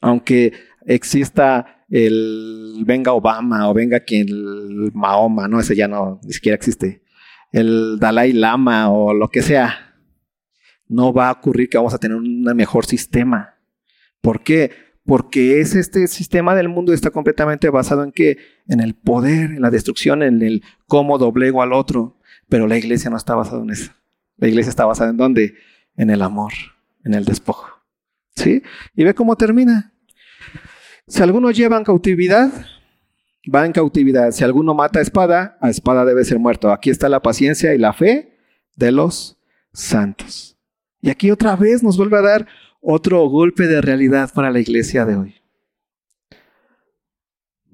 Aunque exista el venga Obama o venga quien el Mahoma, no, ese ya no, ni siquiera existe. El Dalai Lama o lo que sea. No va a ocurrir que vamos a tener un mejor sistema. ¿Por qué? Porque es este sistema del mundo está completamente basado en qué? En el poder, en la destrucción, en el cómo doblego al otro. Pero la iglesia no está basada en eso. La iglesia está basada en dónde? En el amor, en el despojo. ¿Sí? Y ve cómo termina. Si alguno lleva en cautividad, va en cautividad. Si alguno mata a espada, a espada debe ser muerto. Aquí está la paciencia y la fe de los santos. Y aquí otra vez nos vuelve a dar otro golpe de realidad para la iglesia de hoy.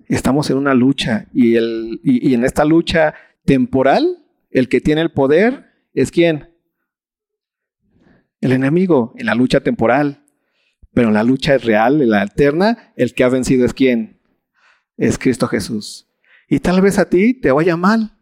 Estamos en una lucha y, en esta lucha temporal, el que tiene el poder es quién? El enemigo, en la lucha temporal. Pero en la lucha real, en la alterna, el que ha vencido es quién? Es Cristo Jesús. Y tal vez a ti te vaya mal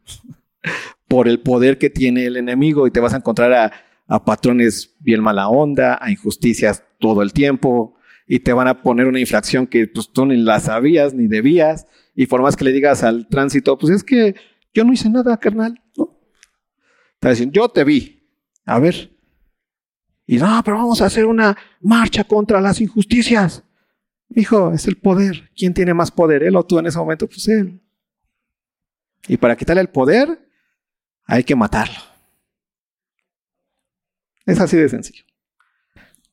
por el poder que tiene el enemigo y te vas a encontrar a, a patrones bien mala onda, a injusticias todo el tiempo y te van a poner una infracción que pues, tú ni la sabías ni debías y por más que le digas al tránsito, pues es que yo no hice nada, carnal. ¿no? Te diciendo, yo te vi. A ver, y no, pero vamos a hacer una marcha contra las injusticias. Hijo, es el poder. ¿Quién tiene más poder? Él o tú en ese momento, pues él. Y para quitarle el poder, hay que matarlo. Es así de sencillo.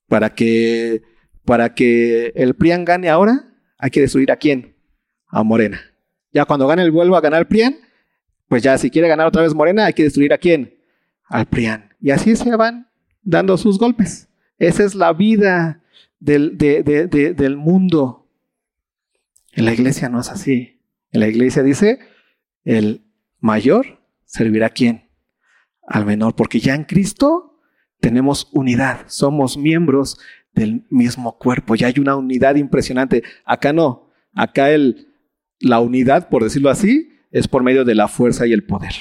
Para que, para que el PRIAN gane ahora, hay que destruir a quién? A Morena. Ya cuando gane el vuelvo a ganar PRIAN, pues ya si quiere ganar otra vez Morena, hay que destruir a quién? Al PRIAN. Y así se van dando sus golpes. Esa es la vida del, del mundo. En la iglesia no es así. En la iglesia dice, el mayor servirá a quién? Al menor, porque ya en Cristo tenemos unidad, somos miembros del mismo cuerpo, ya hay una unidad impresionante. Acá no, acá el, la unidad, por decirlo así, es por medio de la fuerza y el poder,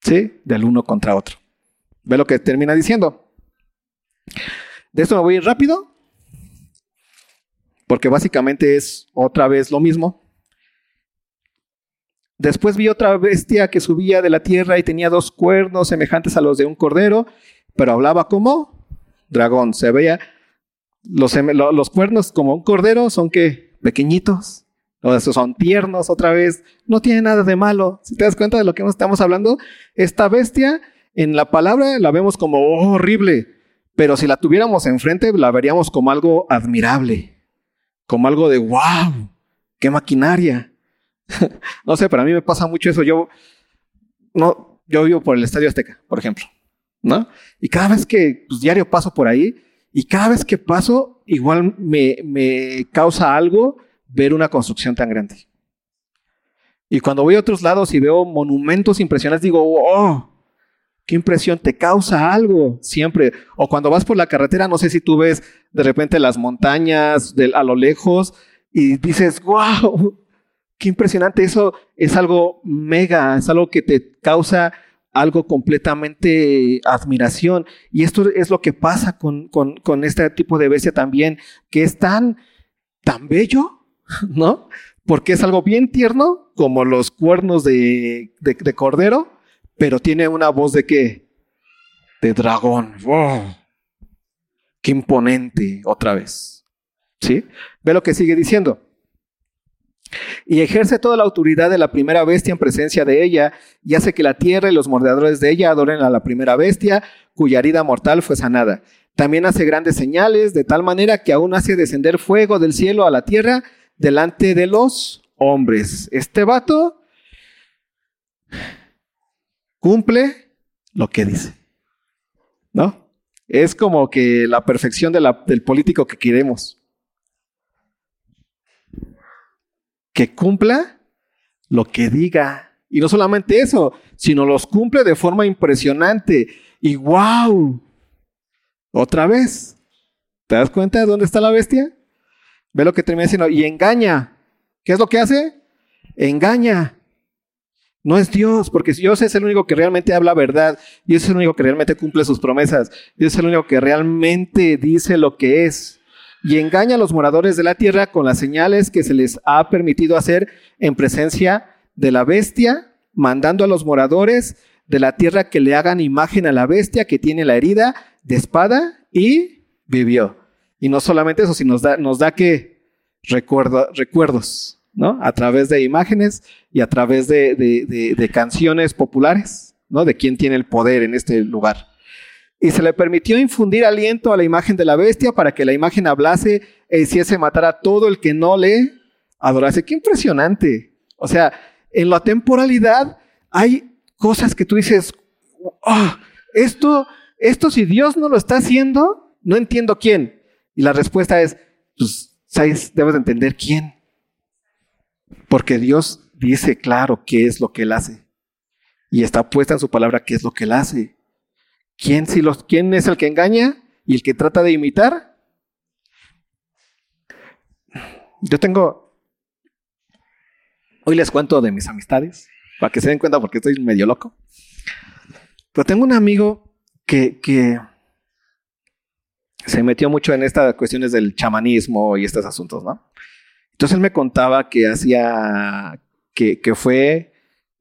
¿sí? Del uno contra otro. ¿Ve lo que termina diciendo? De esto me voy a ir rápido, porque básicamente es otra vez lo mismo. Después vi otra bestia que subía de la tierra y tenía dos cuernos semejantes a los de un cordero, pero hablaba como dragón. Se veía los, cuernos como un cordero, son que pequeñitos, o son tiernos otra vez, no tiene nada de malo. Si te das cuenta de lo que estamos hablando, esta bestia en la palabra la vemos como horrible, pero si la tuviéramos enfrente, la veríamos como algo admirable, como algo de wow, qué maquinaria. no sé, pero a mí me pasa mucho eso. Yo, no, yo vivo por el Estadio Azteca, por ejemplo, ¿no? Y cada vez que pues, diario paso por ahí, y cada vez que paso, igual me, me causa algo ver una construcción tan grande. Y cuando voy a otros lados y veo monumentos impresionantes, digo, oh, ¿Qué impresión te causa algo siempre? O cuando vas por la carretera, no sé si tú ves de repente las montañas a lo lejos y dices, wow, qué impresionante. Eso es algo mega, es algo que te causa algo completamente admiración. Y esto es lo que pasa con, con, este tipo de bestia también, que es tan, tan bello, ¿no? Porque es algo bien tierno, como los cuernos de cordero, pero tiene una voz de qué? De dragón. ¡Wow! ¡Qué imponente! Otra vez. ¿Sí? Ve lo que sigue diciendo. Y ejerce toda la autoridad de la primera bestia en presencia de ella, y hace que la tierra y los mordedores de ella adoren a la primera bestia, cuya herida mortal fue sanada. También hace grandes señales, de tal manera que aún hace descender fuego del cielo a la tierra delante de los hombres. Este vato cumple lo que dice. ¿No? Es como que la perfección del político que queremos. Que cumpla lo que diga. Y no solamente eso, sino los cumple de forma impresionante. Y wow, otra vez. ¿Te das cuenta de dónde está la bestia? Ve lo que termina diciendo. Y engaña. ¿Qué es lo que hace? engaña. No es Dios, porque Dios es el único que realmente habla verdad. Dios es el único que realmente cumple sus promesas. Dios es el único que realmente dice lo que es. Y engaña a los moradores de la tierra con las señales que se les ha permitido hacer en presencia de la bestia, mandando a los moradores de la tierra que le hagan imagen a la bestia que tiene la herida de espada y vivió. Y no solamente eso, sino nos da, nos da que recuerdos, ¿no? A través de imágenes y a través de, de, canciones populares, ¿no? De quién tiene el poder en este lugar. Y se le permitió infundir aliento a la imagen de la bestia para que la imagen hablase e hiciese matar a todo el que no le adorase. Qué impresionante. O sea, en la temporalidad hay cosas que tú dices, oh, esto, esto si Dios no lo está haciendo, no entiendo quién. Y la respuesta es, pues, debes entender quién. Porque Dios dice claro qué es lo que Él hace. Y está puesta en su palabra qué es lo que Él hace. ¿Quién, si los, ¿Quién es el que engaña y el que trata de imitar? Yo tengo... Hoy les cuento de mis amistades, para que se den cuenta porque estoy medio loco. Pero tengo un amigo que, que se metió mucho en estas cuestiones del chamanismo y estos asuntos, ¿no? Entonces él me contaba que hacía, que, que fue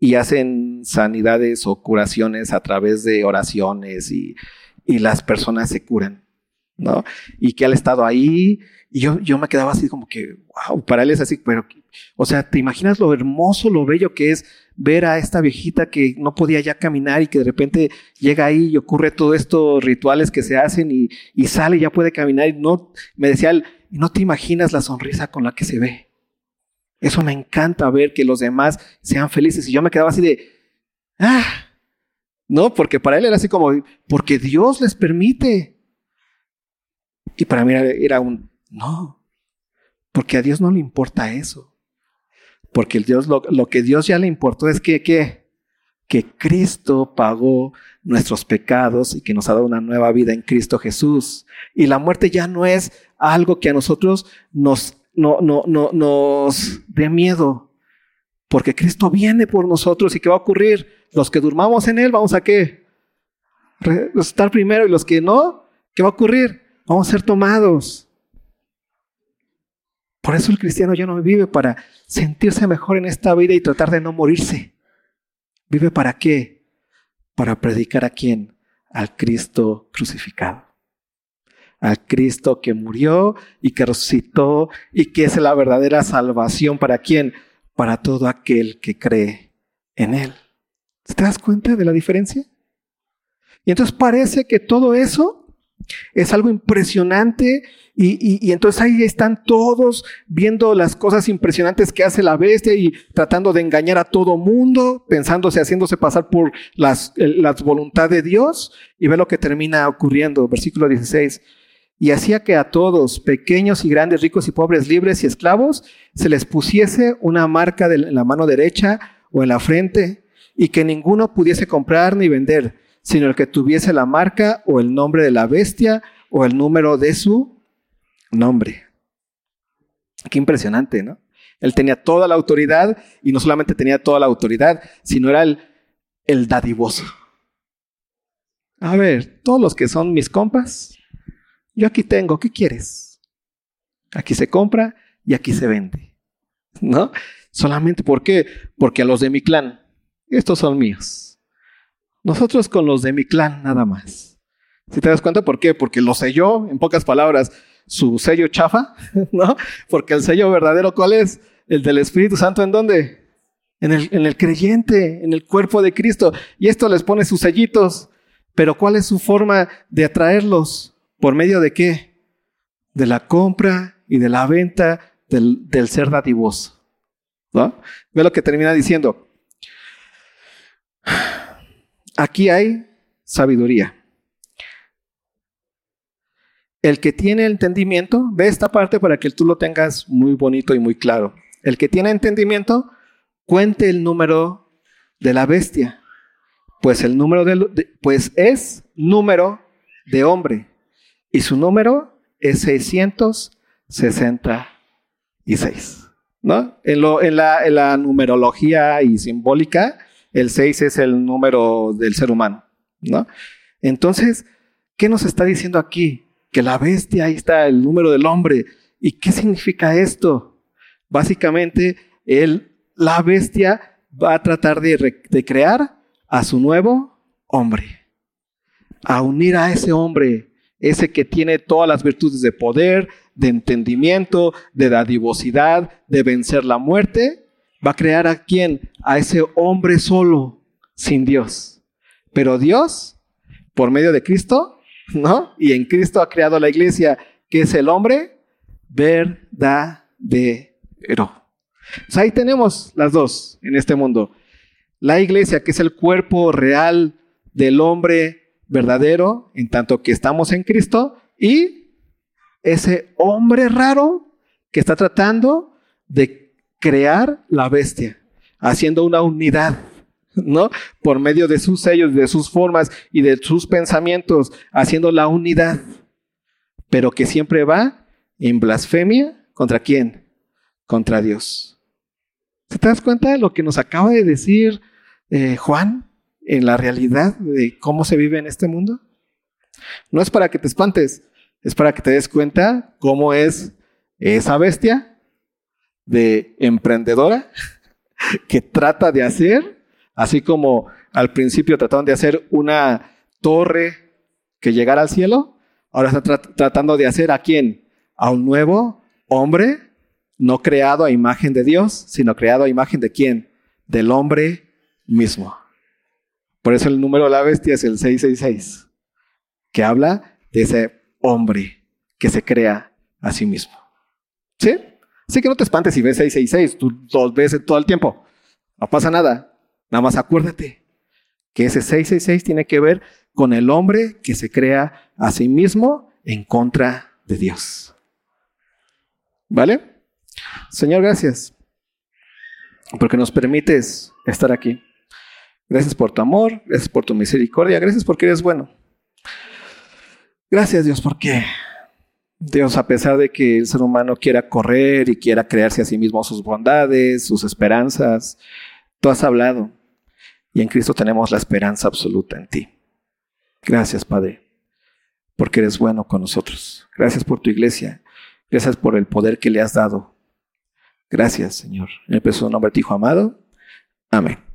y hacen sanidades o curaciones a través de oraciones y, y las personas se curan, ¿no? Y que él ha estado ahí y yo, yo me quedaba así como que, wow, para él es así, pero, o sea, ¿te imaginas lo hermoso, lo bello que es ver a esta viejita que no podía ya caminar y que de repente llega ahí y ocurre todo estos rituales que se hacen y, y sale y ya puede caminar y no, me decía él, no te imaginas la sonrisa con la que se ve. Eso me encanta ver que los demás sean felices. Y yo me quedaba así de, ah, no, porque para él era así como, porque Dios les permite. Y para mí era un, no, porque a Dios no le importa eso. Porque Dios, lo, lo que Dios ya le importó es que, que, que Cristo pagó nuestros pecados y que nos ha dado una nueva vida en Cristo Jesús. Y la muerte ya no es algo que a nosotros nos, no, no, no, nos dé miedo, porque Cristo viene por nosotros y ¿qué va a ocurrir? Los que durmamos en Él, vamos a qué? Estar primero y los que no, ¿qué va a ocurrir? Vamos a ser tomados. Por eso el cristiano ya no vive para sentirse mejor en esta vida y tratar de no morirse. ¿Vive para qué? Para predicar a quién? Al Cristo crucificado a Cristo que murió y que resucitó y que es la verdadera salvación para quién? Para todo aquel que cree en Él. ¿Te das cuenta de la diferencia? Y entonces parece que todo eso es algo impresionante y, entonces ahí están todos viendo las cosas impresionantes que hace la bestia y tratando de engañar a todo mundo, pensándose, haciéndose pasar por las, la voluntad de Dios y ve lo que termina ocurriendo. Versículo 16 y hacía que a todos, pequeños y grandes, ricos y pobres, libres y esclavos, se les pusiese una marca en la mano derecha o en la frente, y que ninguno pudiese comprar ni vender, sino el que tuviese la marca o el nombre de la bestia o el número de su nombre. Qué impresionante, ¿no? Él tenía toda la autoridad y no solamente tenía toda la autoridad, sino era el, el dadivoso. A ver, todos los que son mis compas, yo aquí tengo, ¿qué quieres? Aquí se compra y aquí se vende. ¿No? Solamente ¿por qué? Porque a los de mi clan, estos son míos. Nosotros con los de mi clan nada más. Si te das cuenta, ¿por qué? Porque lo selló, en pocas palabras, su sello chafa, ¿no? Porque el sello verdadero, ¿cuál es? El del Espíritu Santo, ¿en dónde? En el, en el creyente, en el cuerpo de Cristo. Y esto les pone sus sellitos. Pero ¿cuál es su forma de atraerlos? ¿Por medio de qué? De la compra y de la venta del, ser dadivoso. ¿no? Ve lo que termina diciendo. Aquí hay sabiduría. El que tiene entendimiento, ve esta parte para que tú lo tengas muy bonito y muy claro. El que tiene entendimiento, cuente el número de la bestia, pues el número de, pues es número de hombre y su número es 666. ¿no? En, lo, en, la, en la numerología y simbólica, el 6 es el número del ser humano, ¿no? Entonces, ¿qué nos está diciendo aquí? Que la bestia, ahí está el número del hombre. ¿Y qué significa esto? Básicamente, él, la bestia va a tratar de, de crear a su nuevo hombre, a unir a ese hombre, ese que tiene todas las virtudes de poder, de entendimiento, de dadivosidad, de vencer la muerte, va a crear a quién? A ese hombre solo, sin Dios. Pero Dios, por medio de Cristo, ¿no? Y en Cristo ha creado la iglesia, que es el hombre verdadero. O ahí tenemos las dos en este mundo. La iglesia, que es el cuerpo real del hombre verdadero, en tanto que estamos en Cristo, y ese hombre raro que está tratando de crear la bestia, haciendo una unidad, ¿no? Por medio de sus sellos, de sus formas y de sus pensamientos, haciendo la unidad, pero que siempre va en blasfemia contra quién? Contra Dios. ¿Te das cuenta de lo que nos acaba de decir eh, Juan en la realidad de cómo se vive en este mundo? No es para que te espantes, es para que te des cuenta cómo es esa bestia de emprendedora que trata de hacer, así como al principio trataron de hacer una torre que llegara al cielo, ahora está tratando de hacer a quién? A un nuevo hombre, no creado a imagen de Dios, sino creado a imagen de quién? Del hombre mismo. Por eso el número de la bestia es el 666, que habla de ese hombre que se crea a sí mismo. ¿Sí? Así que no te espantes si ves 666, tú dos veces todo el tiempo. No pasa nada. Nada más acuérdate que ese 666 tiene que ver con el hombre que se crea a sí mismo en contra de Dios. ¿Vale? Señor, gracias porque nos permites estar aquí. Gracias por tu amor, gracias por tu misericordia, gracias porque eres bueno. Gracias Dios porque Dios, a pesar de que el ser humano quiera correr y quiera crearse a sí mismo sus bondades, sus esperanzas, tú has hablado y en Cristo tenemos la esperanza absoluta en ti. Gracias Padre, porque eres bueno con nosotros. Gracias por tu iglesia. Gracias por el poder que le has dado. Gracias Señor. En el nombre de tu Hijo amado. Amén.